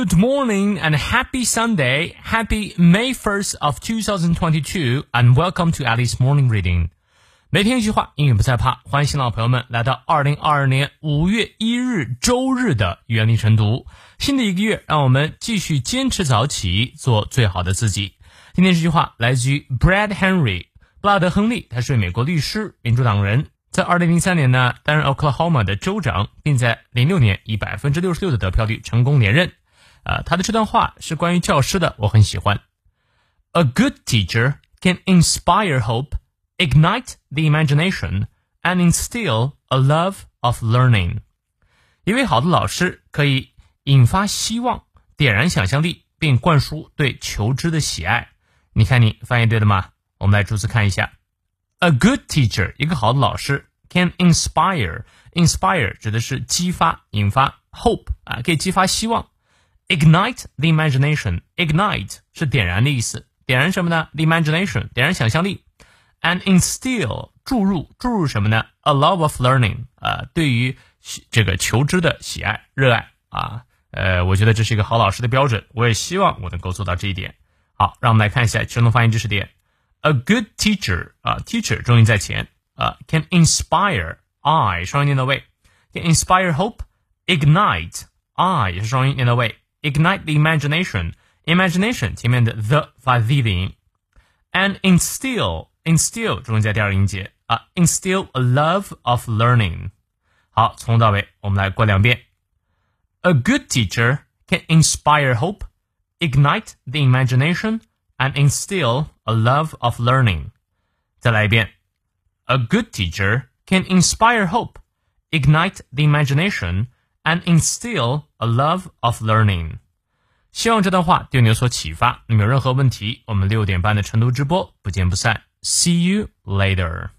Good morning and happy Sunday. Happy May 1st of 2022 and welcome to Alice Morning Reading. 每天一句话，英语不再怕。欢迎新老朋友们来到2022年5月1日周日的原力晨读。新的一个月，让我们继续坚持早起，做最好的自己。今天这句话来自于 Brad Henry，布拉德·亨利，他是美国律师、民主党人。在二零零三年呢，担任 Oklahoma 的州长，并在零六年以百分之六十六的得票率成功连任。啊，他的这段话是关于教师的，我很喜欢。A good teacher can inspire hope, ignite the imagination, and instill a love of learning。一位好的老师可以引发希望，点燃想象力，并灌输对求知的喜爱。你看，你翻译对了吗？我们来逐词看一下。A good teacher，一个好的老师，can inspire，inspire 指的是激发、引发，hope 啊，可以激发希望 ，ignite the imagination，ignite 是点燃的意思，点燃什么呢？the imagination，点燃想象力，and instill 注入，注入什么呢？a love of learning 啊，对于这个求知的喜爱、热爱啊，呃，我觉得这是一个好老师的标准，我也希望我能够做到这一点。好，让我们来看一下生动发音知识点。A good teacher 啊，teacher 重音在前啊，can inspire I 双音念到位，can inspire hope ignite I 也是双音念到位 ，ignite the imagination imagination 前面的 the 发 the 的音，and instill instill 重音在第二音节啊，instill a love of learning。好，从头到尾我们来过两遍。A good teacher can inspire hope, ignite the imagination and instill a love of learning. 再来一遍. A good teacher can inspire hope, ignite the imagination, and instill a love of learning. 希望这段话对你有所启发。那么有任何问题，我们六点半的晨读直播不见不散。See you later.